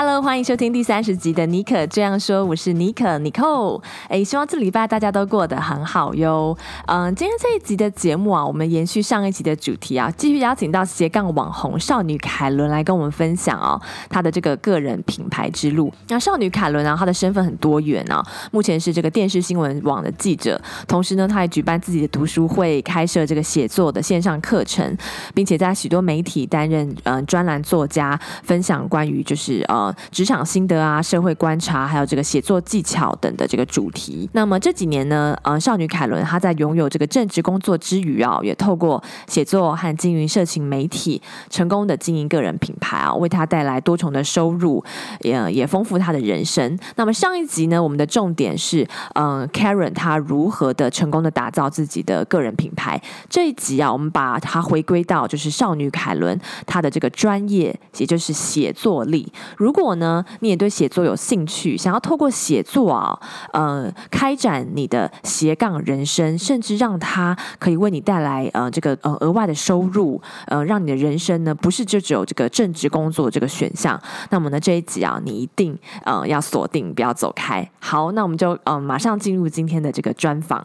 Hello，欢迎收听第三十集的尼可这样说，我是尼可 Nicole。哎，希望这礼拜大家都过得很好哟。嗯，今天这一集的节目啊，我们延续上一集的主题啊，继续邀请到斜杠网红少女凯伦来跟我们分享哦，她的这个个人品牌之路。那少女凯伦啊，她的身份很多元啊，目前是这个电视新闻网的记者，同时呢，她还举办自己的读书会，开设这个写作的线上课程，并且在许多媒体担任嗯专栏作家，分享关于就是呃。职场心得啊，社会观察，还有这个写作技巧等的这个主题。那么这几年呢，呃，少女凯伦她在拥有这个正职工作之余啊，也透过写作和经营社群媒体，成功的经营个人品牌啊，为她带来多重的收入，也也丰富她的人生。那么上一集呢，我们的重点是，嗯、，Karen 她如何的成功的打造自己的个人品牌。这一集啊，我们把它回归到就是少女凯伦她的这个专业，也就是写作力。如果呢，你也对写作有兴趣，想要透过写作啊，呃，开展你的斜杠人生，甚至让它可以为你带来呃这个呃额外的收入，呃，让你的人生呢不是就只有这个正职工作这个选项。那么呢，这一集啊，你一定呃要锁定，不要走开。好，那我们就、呃、马上进入今天的这个专访。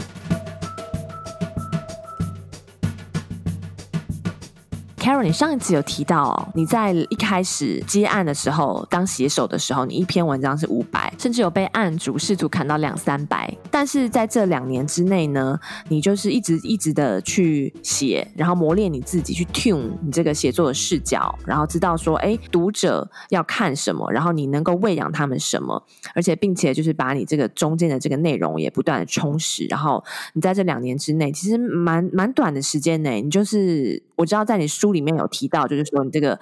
Carol，你上一次有提到哦，你在一开始接案的时候，当写手的时候，你一篇文章是五百，甚至有被案主试图砍到两三百。但是在这两年之内呢，你就是一直一直的去写，然后磨练你自己，去 tune 你这个写作的视角，然后知道说，哎，读者要看什么，然后你能够喂养他们什么，而且并且就是把你这个中间的这个内容也不断的充实，然后你在这两年之内，其实蛮蛮短的时间内，你就是我知道在你书。里面有提到，就是说你这个。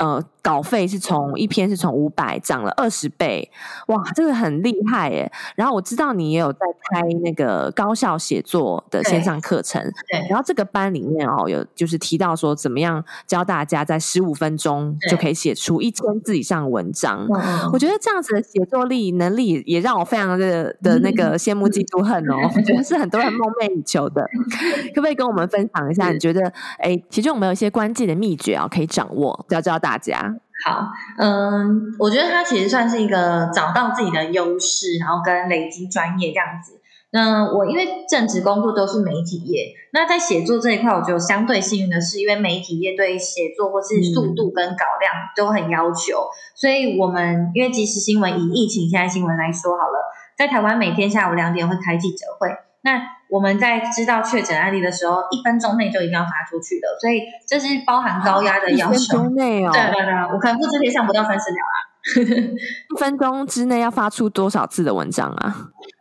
呃，稿费是从一篇是从五百涨了二十倍，哇，这个很厉害耶！然后我知道你也有在开那个高效写作的线上课程，对。对，然后这个班里面哦，有就是提到说怎么样教大家在十五分钟就可以写出一千字以上的文章。我觉得这样子的写作力能力也让我非常的的那个羡慕嫉妒恨哦，我觉得是很多人梦寐以求的。可不可以跟我们分享一下？你觉得哎，其中有没有一些关键的秘诀啊，可以掌握，教教大家？大家好，嗯，我觉得它其实算是一个找到自己的优势，然后跟累积专业这样子。那我因为正职工作都是媒体业，那在写作这一块，我觉得相对幸运的是，因为媒体业对写作或是速度跟稿量都很要求，嗯、所以我们因为即时新闻以疫情现在新闻来说好了，在台湾每天下午两点会开记者会，那。我们在知道确诊案例的时候，一分钟内就一定要发出去的，所以这是包含高压的要求。一分钟内哦，对对对，我可能复制贴上不到三十秒啊。一分钟之内要发出多少字的文章啊？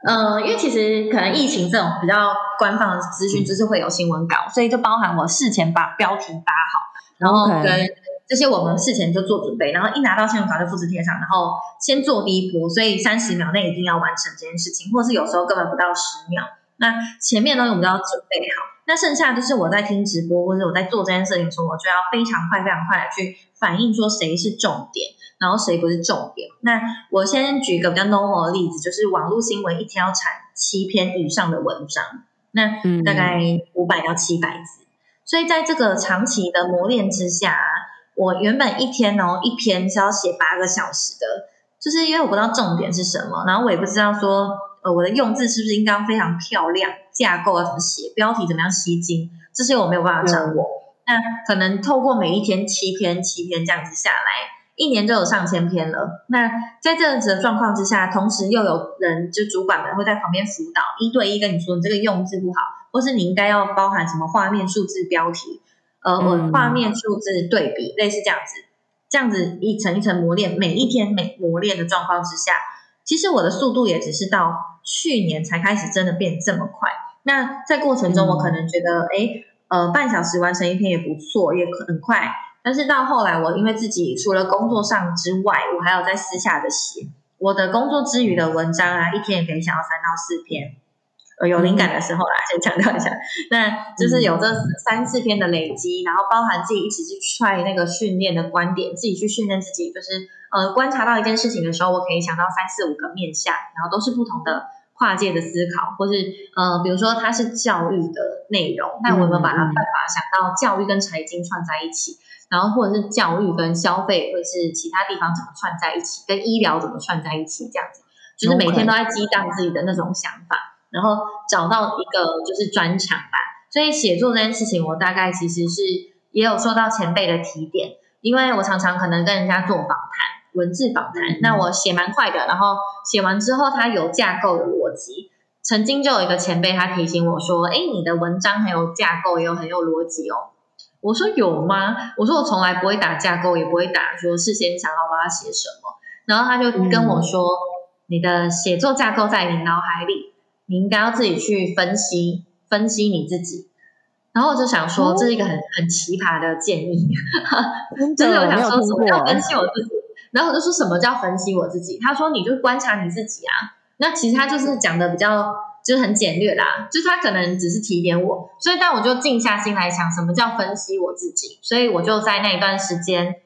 呃，因为其实可能疫情这种比较官方的资讯，就是会有新闻稿，所以就包含我事前把标题打好，然后跟这些我们事前就做准备，然后一拿到新闻稿就复制贴上，然后先做第一波，所以三十秒内一定要完成这件事情，或是有时候根本不到十秒。那前面呢，我们都要准备好。那剩下就是我在听直播，或者我在做这件事情的时候，我就要非常快、非常快的去反映说谁是重点，然后谁不是重点。那我先举一个比较 normal 的例子，就是网络新闻一天要产七篇以上的文章，那大概五百到七百字。所以在这个长期的磨练之下，我原本一天哦一篇是要写八个小时的，就是因为我不知道重点是什么，然后我也不知道说。呃，我的用字是不是应该非常漂亮？架构要怎么写？标题怎么样吸睛？这些我没有办法掌握。那可能透过每一天七篇、七篇这样子下来，一年就有上千篇了。那在这样子的状况之下，同时又有人就主管们会在旁边辅导，一对一跟你说你这个用字不好，或是你应该要包含什么画面、数字、标题，呃，我画面、数字对比，类似这样子，这样子一层一层磨练，每一天每磨练的状况之下。其实我的速度也只是到去年才开始真的变这么快。那在过程中，我可能觉得，哎，呃，半小时完成一篇也不错，也很快。但是到后来，我因为自己除了工作上之外，我还有在私下的写我的工作之余的文章啊，一天也可以想要三到四篇。呃有灵感的时候啦，先强调一下，那就是有这三四篇的累积，然后包含自己一起去踹那个训练的观点，自己去训练自己，就是呃观察到一件事情的时候，我可以想到三四五个面向，然后都是不同的跨界的思考，或是呃比如说它是教育的内容，那我们把它办法想到教育跟财经串在一起。然后或者是教育跟消费，或者是其他地方怎么串在一起，跟医疗怎么串在一起，这样子，就是每天都在激荡自己的那种想法，然后找到一个就是专长吧。所以写作这件事情，我大概其实是也有受到前辈的提点，因为我常常可能跟人家做访谈，文字访谈，那我写蛮快的，然后写完之后它有架构有逻辑。曾经就有一个前辈他提醒我说：“哎，你的文章很有架构，也有很有逻辑哦。”我说有吗？我说我从来不会打架构，也不会打说事先想好我要写什么。然后他就跟我说：“嗯、你的写作架构在你脑海里，你应该要自己去分析分析你自己。”然后我就想说，这是一个很很奇葩的建议，真的，我想说什么叫分析我自己？然后我就说什么叫分析我自己？他说你就观察你自己啊。那其实他就是讲的比较。就是很简略啦，就是他可能只是提点我，所以但我就静下心来想，什么叫分析我自己？所以我就在那一段时间，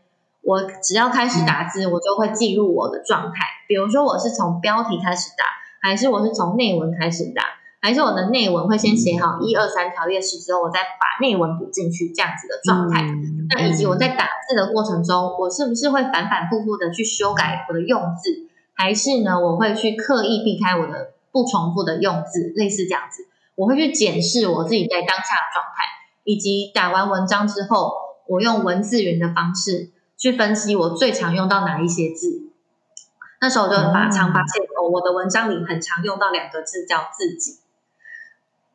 我只要开始打字，我就会记录我的状态。比如说我是从标题开始打，还是我是从内文开始打，还是我的内文会先写好一二三条列式之后，我再把内文补进去这样子的状态。那以及我在打字的过程中，我是不是会反反复复的去修改我的用字，还是呢，我会去刻意避开我的。不重复的用字，类似这样子，我会去检视我自己在当下的状态，以及打完文章之后，我用文字云的方式去分析我最常用到哪一些字。那时候我就很发常发现，哦，我的文章里很常用到两个字叫自己。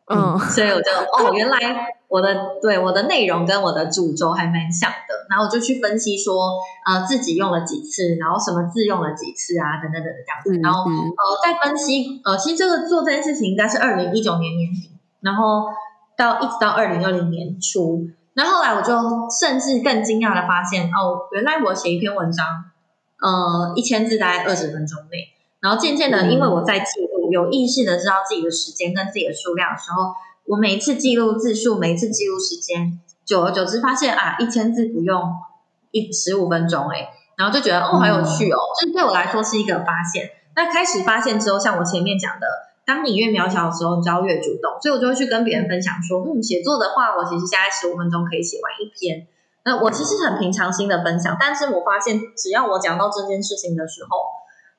嗯，嗯，所以我就哦，原来我的对我的内容跟我的主轴还蛮像的，然后我就去分析说，呃，自己用了几次，然后什么字用了几次啊，等等等等这样子，然后呃，再分析，呃，其实这个做这件事情应该是二零一九年年底，然后到一直到二零二零年初，然后后来我就甚至更惊讶的发现，哦，原来我写一篇文章，呃，一千字大概二十分钟内，然后渐渐的，因为我在记录。有意识的知道自己的时间跟自己的数量的时候，我每一次记录字数，每一次记录时间，久而久之发现啊，一千字不用一十五分钟哎，然后就觉得哦，好有趣哦，这、嗯、对我来说是一个发现。那开始发现之后，像我前面讲的，当你越渺小的时候，你就要越主动，所以我就会去跟别人分享说，嗯，写作的话，我其实现在十五分钟可以写完一篇。那我其实很平常心的分享，但是我发现只要我讲到这件事情的时候，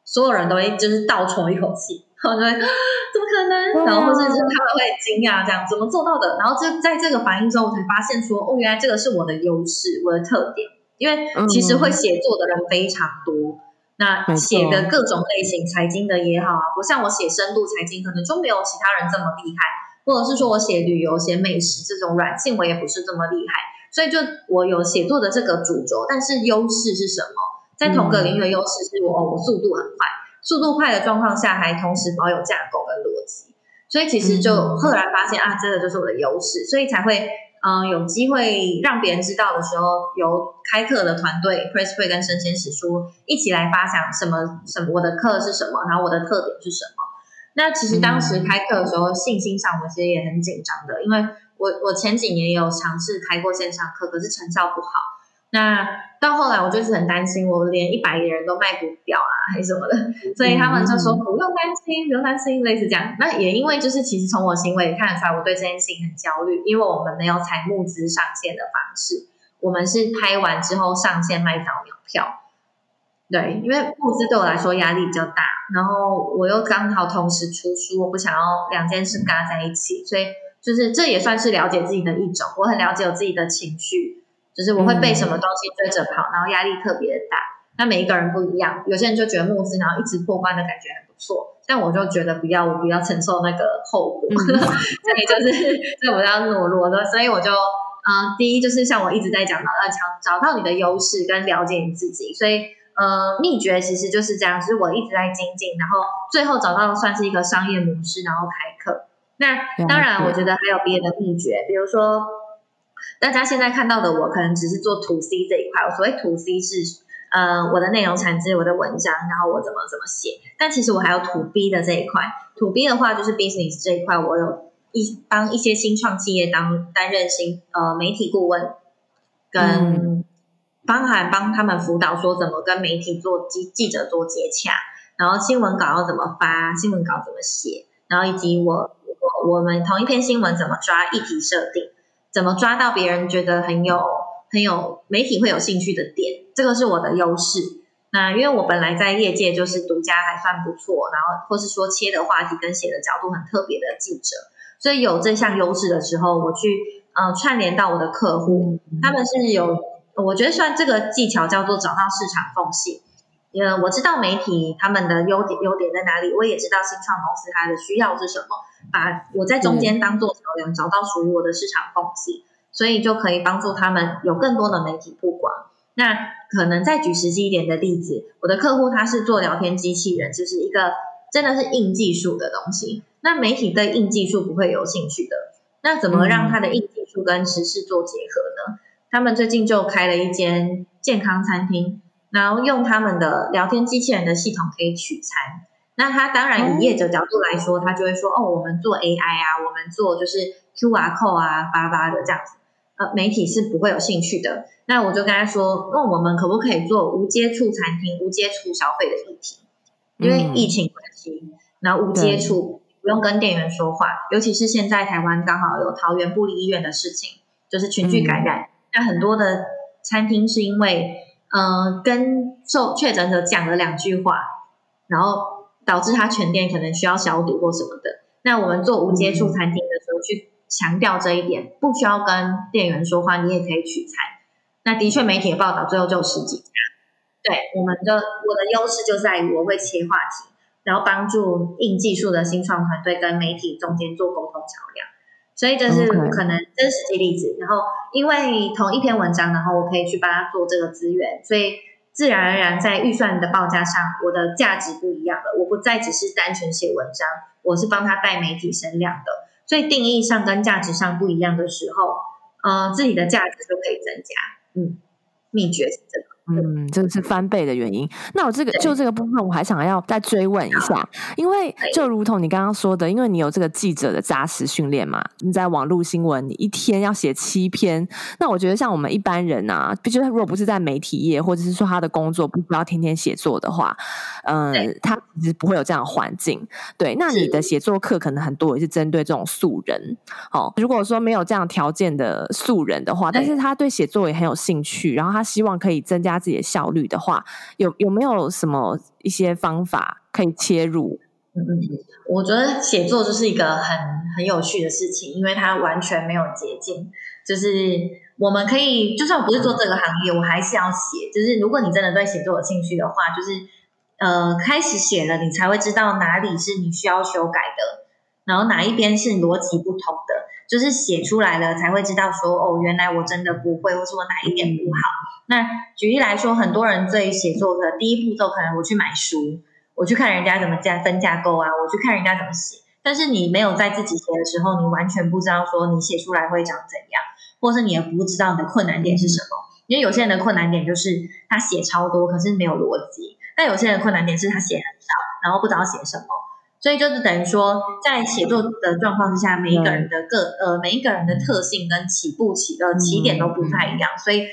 所有人都会就是倒抽一口气。对，怎么可能？然后或者是他们会惊讶，这样怎么做到的？然后就在这个反应中，我才发现说，哦，原来这个是我的优势，我的特点。因为其实会写作的人非常多，嗯、那写的各种类型，财经的也好啊，不像我写深度财经，可能就没有其他人这么厉害。或者是说我写旅游、写美食这种软性，我也不是这么厉害。所以就我有写作的这个主轴，但是优势是什么？在同个领域的优势是我，哦，我速度很快。速度快的状况下，还同时保有架构跟逻辑，所以其实就赫然发现、嗯、啊，这个就是我的优势，所以才会嗯、呃、有机会让别人知道的时候，由开课的团队 Pressplay 跟生鲜史书一起来发想什么什么我的课是什么，然后我的特点是什么。那其实当时开课的时候，信心上我其实也很紧张的，因为我我前几年也有尝试开过线上课，可是成效不好。那到后来，我就是很担心，我连一百个人都卖不掉啊，还是什么的，所以他们就说不用担心，不用担心，类似这样。那也因为就是其实从我行为看得出来，我对这件事情很焦虑，因为我们没有采募资上线的方式，我们是拍完之后上线卖早鸟票。对，因为募资对我来说压力比较大，然后我又刚好同时出书，我不想要两件事嘎在一起，所以就是这也算是了解自己的一种，我很了解我自己的情绪。就是我会被什么东西追着跑，然后压力特别大。那每一个人不一样，有些人就觉得募资，然后一直破关的感觉很不错。但我就觉得不要，我不要承受那个后果。嗯、所以就是，所以我要懦弱的。所以我就，呃，第一就是像我一直在讲的，要找找到你的优势跟了解你自己。所以，呃，秘诀其实就是这样，就是我一直在精进，然后最后找到算是一个商业模式，然后开课。那当然，我觉得还有别的秘诀，比如说。大家现在看到的我，可能只是做 to C 这一块。我所谓 to C 是，呃我的内容产值、我的文章，然后我怎么怎么写。但其实我还有 To B 的这一块，To B 的话就是 business 这一块，我有一帮一些新创企业当担任新呃媒体顾问，跟、帮还帮他们辅导说怎么跟媒体做记记者做接洽，然后新闻稿要怎么发，新闻稿怎么写，然后以及我。我们同一篇新闻怎么抓议题设定，怎么抓到别人觉得很有很有媒体会有兴趣的点，这个是我的优势。那因为我本来在业界就是独家还算不错，然后或是说切的话题跟写的角度很特别的记者，所以有这项优势的时候，我去呃串联到我的客户，他们是有我觉得算这个技巧叫做找到市场缝隙。因为我知道媒体他们的优点优点在哪里，我也知道新创公司它的需要是什么，把我在中间当做桥梁，找到属于我的市场缝隙，所以就可以帮助他们有更多的媒体曝光。那可能再举实际一点的例子，我的客户他是做聊天机器人，就是一个真的是硬技术的东西。那媒体对硬技术不会有兴趣的，那怎么让他的硬技术跟时事做结合呢？他们最近就开了一间健康餐厅。然后用他们的聊天机器人的系统可以取餐，那他当然以业者角度来说，他就会说哦，我们做 AI 啊，我们做就是 QR code 啊，发发的这样子，呃，媒体是不会有兴趣的。那我就跟他说，那我们可不可以做无接触餐厅、无接触消费的议题？因为疫情关系，然后无接触，不用跟店员说话，尤其是现在台湾刚好有桃园布立医院的事情，就是群聚感染，那很多的餐厅是因为。呃，跟受确诊者讲了两句话，然后导致他全店可能需要消毒或什么的。那我们做无接触餐厅的时候，去强调这一点，不需要跟店员说话，你也可以取餐。那的确，媒体的报道最后就十几家。对，我们的我的优势就在于我会切话题，然后帮助硬技术的新创团队跟媒体中间做沟通桥梁。所以这是可能真实的例子.然后因为同一篇文章，然后我可以去帮他做这个资源，所以自然而然在预算的报价上，我的价值不一样了。我不再只是单纯写文章，我是帮他带媒体声量的，所以定义上跟价值上不一样的时候，呃，自己的价值就可以增加。嗯，秘诀是这个。嗯，这个是翻倍的原因。那我这个就这个部分，我还想要再追问一下，因为就如同你刚刚说的，因为你有这个记者的扎实训练嘛，你在网络新闻，你一天要写七篇。那我觉得像我们一般人啊，毕竟他如果不是在媒体业，或者是说他的工作不需要天天写作的话，嗯、呃，他其实不会有这样的环境。对，那你的写作课可能很多也是针对这种素人。哦，如果说没有这样条件的素人的话，但是他对写作也很有兴趣，然后他希望可以增加。自己的效率的话，有有没有什么一些方法可以切入？嗯，我觉得写作就是一个很很有趣的事情，因为它完全没有捷径。就是我们可以，就算我不是做这个行业，我还是要写。就是如果你真的对写作有兴趣的话，就是呃，开始写了，你才会知道哪里是你需要修改的，然后哪一边是逻辑不同的。就是写出来了，才会知道说哦，原来我真的不会，或是我哪一点不好。那举例来说，很多人对写作的第一步骤，可能我去买书，我去看人家怎么加分架构啊，我去看人家怎么写。但是你没有在自己写的时候，你完全不知道说你写出来会长怎样，或是你也不知道你的困难点是什么。因为有些人的困难点就是他写超多，可是没有逻辑；但有些人的困难点是他写很少，然后不知道写什么。所以就是等于说，在写作的状况之下，每一个人的个呃每一个人的特性跟起步起的起点都不太一样，所以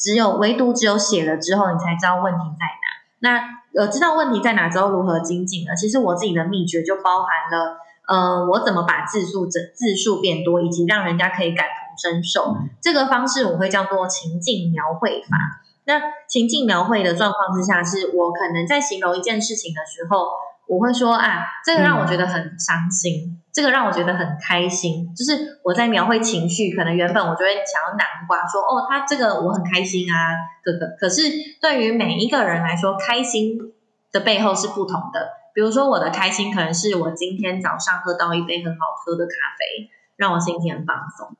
只有唯独只有写了之后，你才知道问题在哪。那呃知道问题在哪之后，如何精进呢？其实我自己的秘诀就包含了呃我怎么把字数整字数变多，以及让人家可以感同身受。这个方式我会叫做情境描绘法。那情境描绘的状况之下，是我可能在形容一件事情的时候。我会说啊，这个让我觉得很伤心，嗯、这个让我觉得很开心。就是我在描绘情绪，可能原本我就会想要南瓜说，哦，他这个我很开心啊，哥哥。可是对于每一个人来说，开心的背后是不同的。比如说我的开心，可能是我今天早上喝到一杯很好喝的咖啡，让我心情很放松。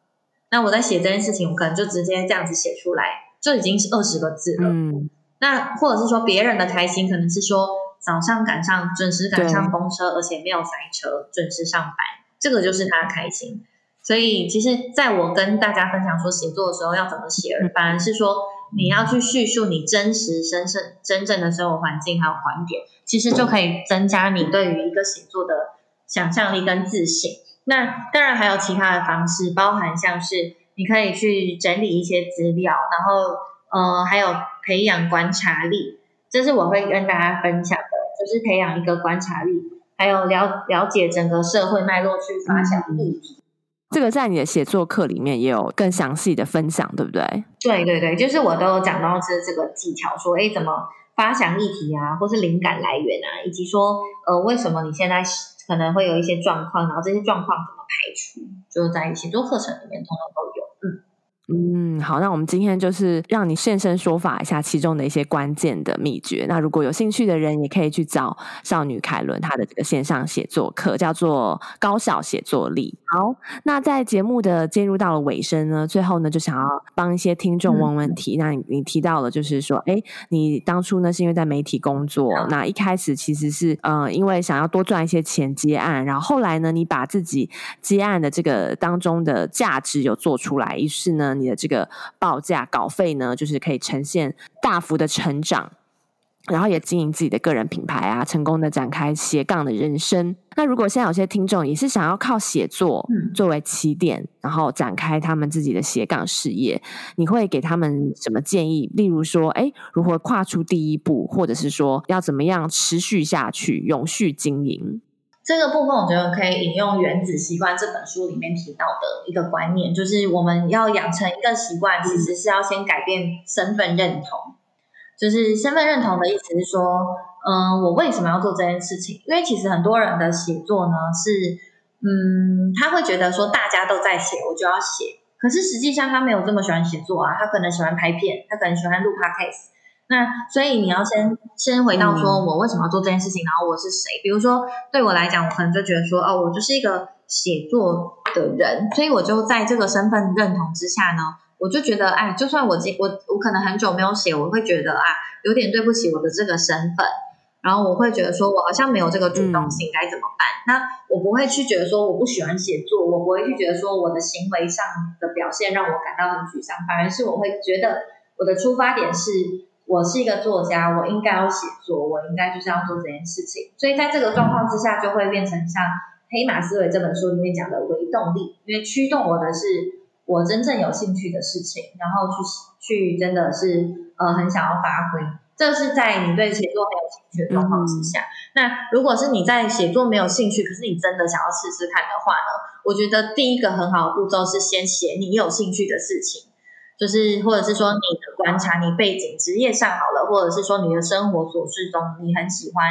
那我在写这件事情，我可能就直接这样子写出来，就已经是二十个字了。嗯，那或者是说别人的开心，可能是说。早上赶上准时赶上公车，而且没有塞车，准时上班，这个就是他的开心。所以，其实在我跟大家分享说写作的时候要怎么写，反而是说你要去叙述你真实、真正、真正的生活环境还有观点，其实就可以增加你对于一个写作的想象力跟自信。那当然还有其他的方式，包含像是你可以去整理一些资料，然后呃还有培养观察力，这是我会跟大家分享的，就是培养一个观察力，还有了了解整个社会脉络去发想议题。这个在你的写作课里面也有更详细的分享，对不对？对对对，就是我都有讲到这这个技巧，说哎怎么发想议题啊，或是灵感来源啊，以及说呃为什么你现在。可能会有一些状况，然后这些状况怎么排除，就在写作课程里面通通都有。嗯。嗯，好，那我们今天就是让你现身说法一下其中的一些关键的秘诀。那如果有兴趣的人，也可以去找少女凯伦她的这个线上写作课，叫做《高效写作力》。好，那在节目的进入到了尾声呢，最后呢，就想要帮一些听众问问题。嗯、那你你提到了，就是说，哎，你当初呢是因为在媒体工作，嗯、那一开始其实是呃，因为想要多赚一些钱接案，然后后来呢，你把自己接案的这个当中的价值有做出来，于是呢。你的这个报价稿费呢，就是可以呈现大幅的成长，然后也经营自己的个人品牌啊，成功的展开斜杠的人生。那如果现在有些听众也是想要靠写作作为起点，嗯、然后展开他们自己的斜杠事业，你会给他们什么建议？例如说，哎，如何跨出第一步，或者是说要怎么样持续下去，永续经营？这个部分我觉得可以引用《原子习惯》这本书里面提到的一个观念，就是我们要养成一个习惯，其实是要先改变身份认同。就是身份认同的意思是说，嗯，我为什么要做这件事情？因为其实很多人的写作呢，是，嗯，他会觉得说大家都在写，我就要写。可是实际上他没有这么喜欢写作啊，他可能喜欢拍片，他可能喜欢录 podcast。那所以你要先先回到说，我为什么要做这件事情，嗯、然后我是谁？比如说对我来讲，我可能就觉得说，哦，我就是一个写作的人，所以我就在这个身份认同之下呢，我就觉得，哎，就算我今我我可能很久没有写，我会觉得啊，有点对不起我的这个身份，然后我会觉得说我好像没有这个主动性，该怎么办？嗯、那我不会去觉得说我不喜欢写作，我不会去觉得说我的行为上的表现让我感到很沮丧，反而是我会觉得我的出发点是。我是一个作家，我应该要写作，我应该就是要做这件事情。所以在这个状况之下，就会变成像《黑马思维》这本书里面讲的微动力，因为驱动我的是我真正有兴趣的事情，然后去去真的是呃很想要发挥。这是在你对写作很有兴趣的状况之下。那如果是你在写作没有兴趣，可是你真的想要试试看的话呢？我觉得第一个很好的步骤是先写你有兴趣的事情。就是，或者是说你的观察，你背景、职业上好了，或者是说你的生活琐事中你很喜欢，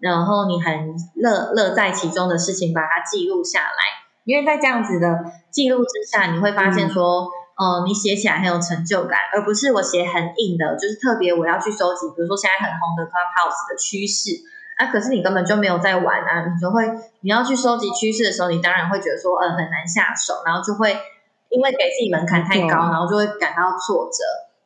然后你很乐乐在其中的事情，把它记录下来。因为在这样子的记录之下，你会发现说，嗯、呃，你写起来很有成就感，而不是我写很硬的，就是特别我要去收集，比如说现在很红的 Clubhouse 的趋势啊，可是你根本就没有在玩啊，你就会你要去收集趋势的时候，你当然会觉得说，呃，很难下手，然后就会。因为给自己门槛太高，然后就会感到挫折。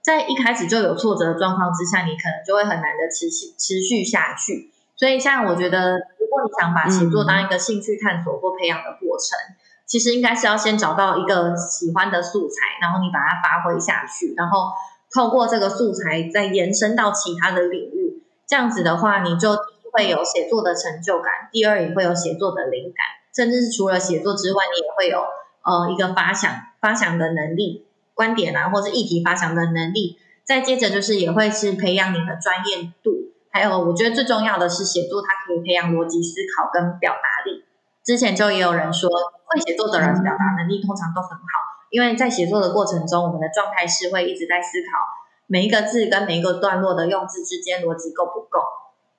在一开始就有挫折的状况之下，你可能就会很难的持续持续下去。所以，像我觉得，如果你想把写作当一个兴趣探索或培养的过程，嗯、其实应该是要先找到一个喜欢的素材，然后你把它发挥下去，然后透过这个素材再延伸到其他的领域。这样子的话，你就会有写作的成就感，第二也会有写作的灵感，甚至是除了写作之外，你也会有呃一个发想。发想的能力、观点啊，或者议题发想的能力，再接着就是也会是培养你的专业度，还有我觉得最重要的是写作，它可以培养逻辑思考跟表达力。之前就也有人说，会写作的人表达能力通常都很好，因为在写作的过程中，我们的状态是会一直在思考每一个字跟每一个段落的用字之间逻辑够不够。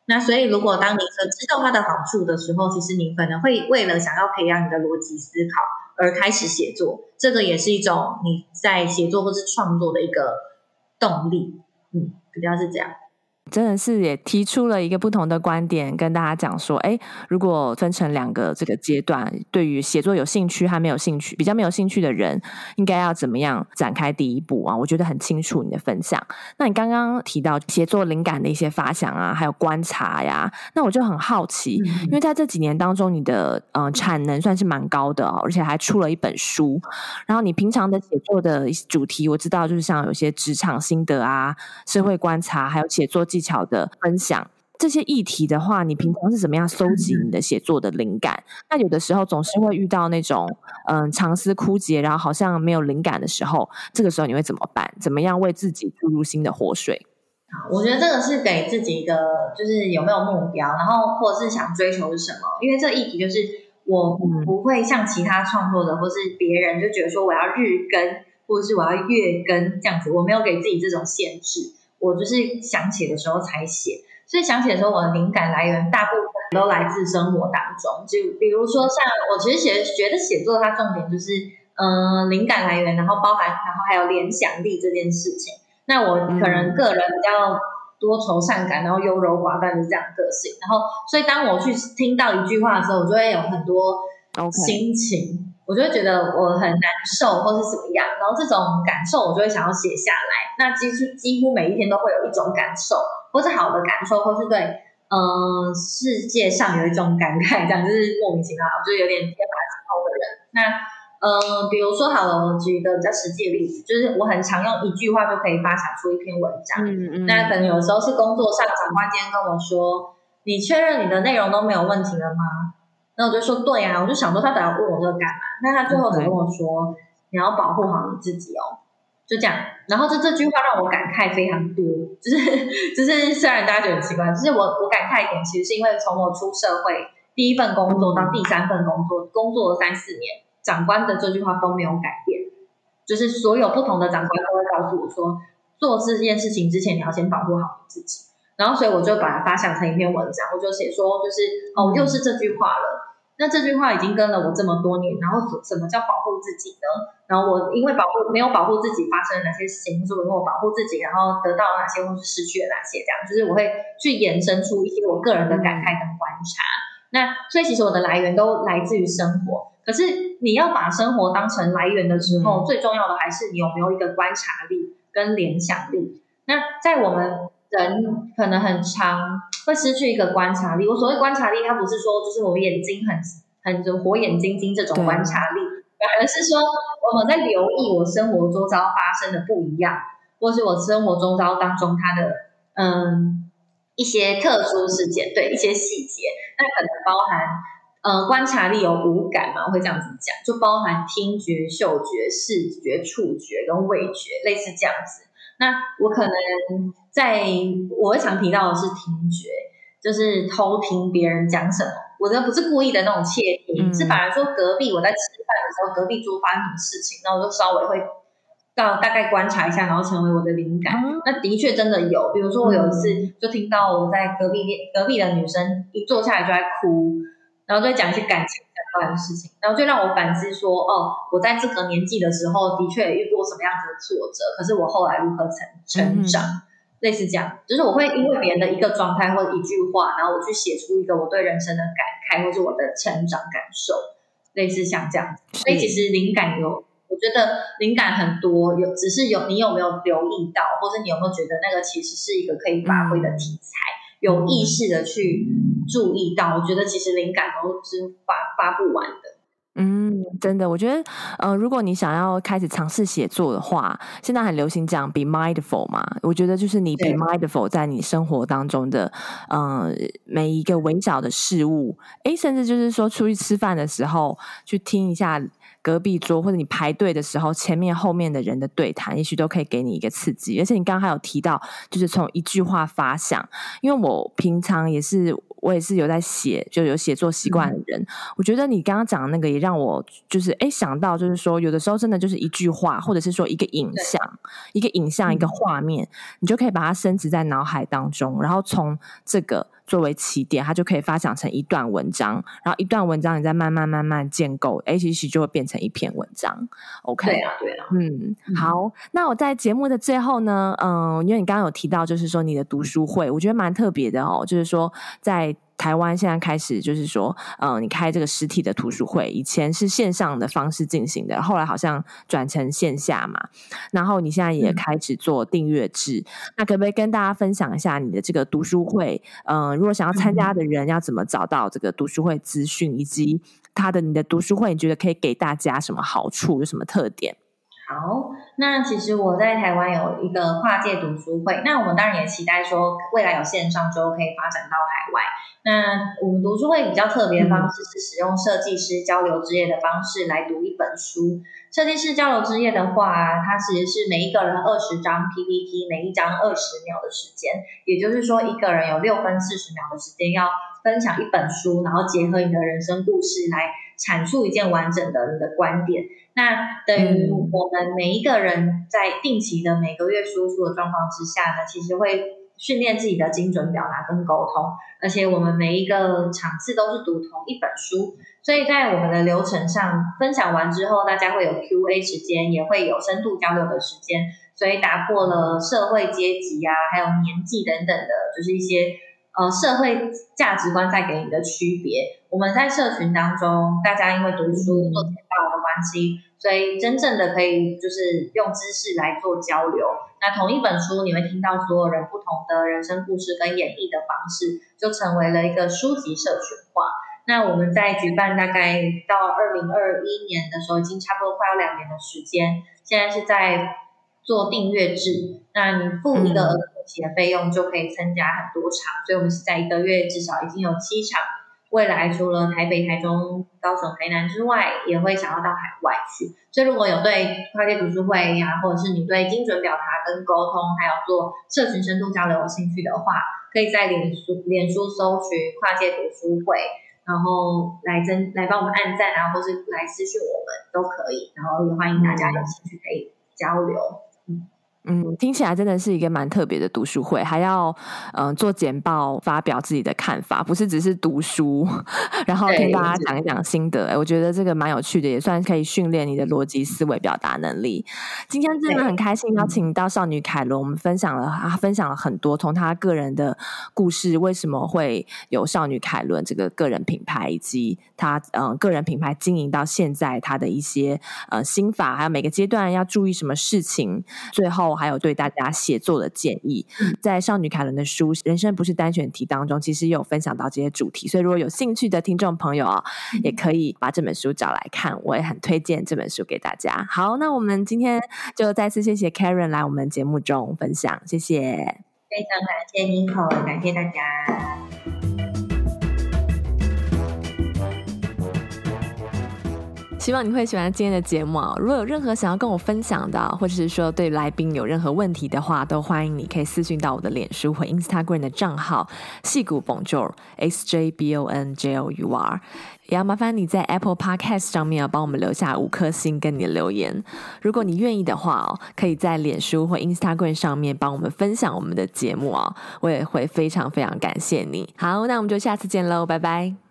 那所以，如果当你知道它的好处的时候，其实你可能会为了想要培养你的逻辑思考。而开始写作，这个也是一种你在写作或是创作的一个动力，嗯，比较是这样。真的是也提出了一个不同的观点，跟大家讲说，哎，如果分成两个这个阶段，对于写作有兴趣还没有兴趣，比较没有兴趣的人，应该要怎么样展开第一步啊？我觉得很清楚你的分享。那你刚刚提到写作灵感的一些发想啊，还有观察呀，那我就很好奇，嗯、因为在这几年当中，你的呃产能算是蛮高的，而且还出了一本书。然后你平常的写作的主题，我知道就是像有些职场心得啊、社会观察，还有写作技巧的分享，这些议题的话，你平常是怎么样搜集你的写作的灵感？那有的时候总是会遇到那种嗯长思枯竭，然后好像没有灵感的时候，这个时候你会怎么办？怎么样为自己注入新的活水？我觉得这个是给自己一个，就是有没有目标，然后或者是想追求是什么？因为这个议题就是我不会像其他创作者或是别人就觉得说我要日更，或者是我要月更这样子，我没有给自己这种限制。我就是想写的时候才写，所以想写的时候，我的灵感来源大部分都来自生活当中。就比如说，像我其实写觉得写作它重点就是，嗯、呃，灵感来源，然后包含，然后还有联想力这件事情。那我可能个人比较多愁善感，然后优柔寡断的这样个性。然后，所以当我去听到一句话的时候，我就会有很多心情。Okay. 我就会觉得我很难受，或是怎么样，然后这种感受我就会想要写下来。那几乎几乎每一天都会有一种感受，或是好的感受，或是对，嗯、呃，世界上有一种感慨，这样就是莫名其妙，我就有点天马行空的人。那，嗯、呃，比如说好了，我举一个比较实际的例子，就是我很常用一句话就可以发想出一篇文章。嗯嗯。那可能有时候是工作上，长官今天跟我说，你确认你的内容都没有问题了吗？那我就说对呀、啊，我就想说他等下问我这个干嘛？那他最后只跟我说.你要保护好你自己哦，就这样。然后这这句话让我感慨非常多，就是就是虽然大家觉得很奇怪，就是我我感慨一点，其实是因为从我出社会第一份工作到第三份工作，工作了三四年，长官的这句话都没有改变，就是所有不同的长官都会告诉我说，做这件事情之前你要先保护好你自己。然后，所以我就把它发想成一篇文章，我就写说，就是哦，又是这句话了。那这句话已经跟了我这么多年，然后什么叫保护自己呢？然后我因为保护没有保护自己，发生了哪些事情，或是我因为我保护自己，然后得到了哪些，或是失去了哪些，这样就是我会去延伸出一些我个人的感慨跟观察。那所以其实我的来源都来自于生活。可是你要把生活当成来源的时候，最重要的还是你有没有一个观察力跟联想力。那在我们人可能很长 会失去一个观察力。我所谓观察力，它不是说就是我眼睛很很就火眼金睛这种观察力，反而是说我们在留意我生活周遭发生的不一样，或是我生活周遭当中它的嗯一些特殊事件，对一些细节，那可能包含呃观察力有五感嘛，我会这样子讲，就包含听觉、嗅觉、视觉、触觉跟味觉，类似这样子。那我可能在我会常提到的是听觉，就是偷听别人讲什么。我这不是故意的那种窃听，嗯、是反而说隔壁我在吃饭的时候，隔壁桌发生什么事情，那我就稍微会到大概观察一下，然后成为我的灵感。嗯、那的确真的有，比如说我有一次就听到我在隔壁隔壁的女生一坐下来就在哭，然后就讲一些感情。的事情，然后就让我反思说，哦，我在这个年纪的时候，的确也遇过什么样子的挫折，可是我后来如何成成长，嗯、类似这样，就是我会因为别人的一个状态或者一句话，然后我去写出一个我对人生的感慨，或是我的成长感受，类似像这样。所以其实灵感有，我觉得灵感很多，有只是有你有没有留意到，或者你有没有觉得那个其实是一个可以发挥的题材。嗯有意识的去注意到，我觉得其实灵感都是发发不完的。嗯，真的，我觉得，呃，如果你想要开始尝试写作的话，现在很流行讲 be mindful 嘛，我觉得就是你 be mindful 在你生活当中的，嗯、呃，每一个微小的事物，诶，甚至就是说出去吃饭的时候去听一下。隔壁桌或者你排队的时候，前面后面的人的对谈，也许都可以给你一个刺激。而且你刚刚还有提到，就是从一句话发想，因为我平常也是我也是有在写，就有写作习惯的人，嗯、我觉得你刚刚讲的那个也让我就是哎想到，就是说有的时候真的就是一句话，或者是说一个影像，一个影像，一个画面，嗯、你就可以把它升值在脑海当中，然后从这个。作为起点，它就可以发展成一段文章，然后一段文章你再慢慢慢慢建构，哎，其实就会变成一篇文章。OK，对啊，对啊，嗯，好。那我在节目的最后呢，嗯、呃，因为你刚刚有提到，就是说你的读书会，我觉得蛮特别的哦，就是说在。台湾现在开始就是说，嗯、呃，你开这个实体的图书会，以前是线上的方式进行的，后来好像转成线下嘛。然后你现在也开始做订阅制，嗯、那可不可以跟大家分享一下你的这个读书会？嗯、呃，如果想要参加的人要怎么找到这个读书会资讯，以及他的你的读书会，你觉得可以给大家什么好处，有什么特点？好，那其实我在台湾有一个跨界读书会，那我们当然也期待说未来有线上之后可以发展到海外。那我们读书会比较特别的方式是使用设计师交流之夜的方式来读一本书。设计师交流之夜的话，它其实是每一个人二十张 PPT，每一张二十秒的时间，也就是说一个人有六分四十秒的时间要分享一本书，然后结合你的人生故事来阐述一件完整的你的观点。那等于我们每一个人在定期的每个月输出的状况之下呢，其实会。训练自己的精准表达跟沟通，而且我们每一个场次都是读同一本书，所以在我们的流程上分享完之后，大家会有 Q&A 时间，也会有深度交流的时间，所以打破了社会阶级啊，还有年纪等等的，就是一些呃社会价值观带给你的区别。我们在社群当中，大家因为读书做简报的关系，所以真正的可以就是用知识来做交流。那同一本书，你会听到所有人不同的人生故事跟演绎的方式，就成为了一个书籍社群化。那我们在举办大概到二零二一年的时候，已经差不多快要两年的时间。现在是在做订阅制，那你付一个额度的费用就可以参加很多场，所以我们是在一个月至少已经有七场。未来除了台北、台中、高雄、台南之外，也会想要到海外去。所以如果有对跨界读书会呀、或者是你对精准表达跟沟通，还有做社群深度交流有兴趣的话，可以在脸书脸书搜寻跨界读书会，然后来增来帮我们按赞啊，或是来私讯我们都可以。然后也欢迎大家有兴趣可以交流。嗯。嗯，听起来真的是一个蛮特别的读书会，还要嗯、呃、做简报，发表自己的看法，不是只是读书，然后跟大家讲一讲心得。哎，我觉得这个蛮有趣的，也算可以训练你的逻辑思维表达能力。今天真的很开心邀请到少女凯伦，我们分享了啊，分享了很多从她个人的故事，为什么会有少女凯伦这个个人品牌，以及她嗯、呃、个人品牌经营到现在她的一些呃心法，还有每个阶段要注意什么事情，最后。还有对大家写作的建议，在少女凯伦的书《人生不是单选题》当中，其实也有分享到这些主题。所以，如果有兴趣的听众朋友啊，也可以把这本书找来看。我也很推荐这本书给大家。好，那我们今天就再次谢谢 Karen 来我们节目中分享，谢谢，非常感谢 Nico，感谢大家。希望你会喜欢今天的节目啊！如果有任何想要跟我分享的，或者是说对来宾有任何问题的话，都欢迎你可以私讯到我的脸书或 Instagram 的账号“矽谷 Bonjour S J B O N J O U R”。也要麻烦你在 Apple Podcast 上面要帮我们留下五颗星跟你的留言。如果你愿意的话哦，可以在脸书或 Instagram 上面帮我们分享我们的节目哦，我也会非常非常感谢你。好，那我们就下次见喽，拜拜。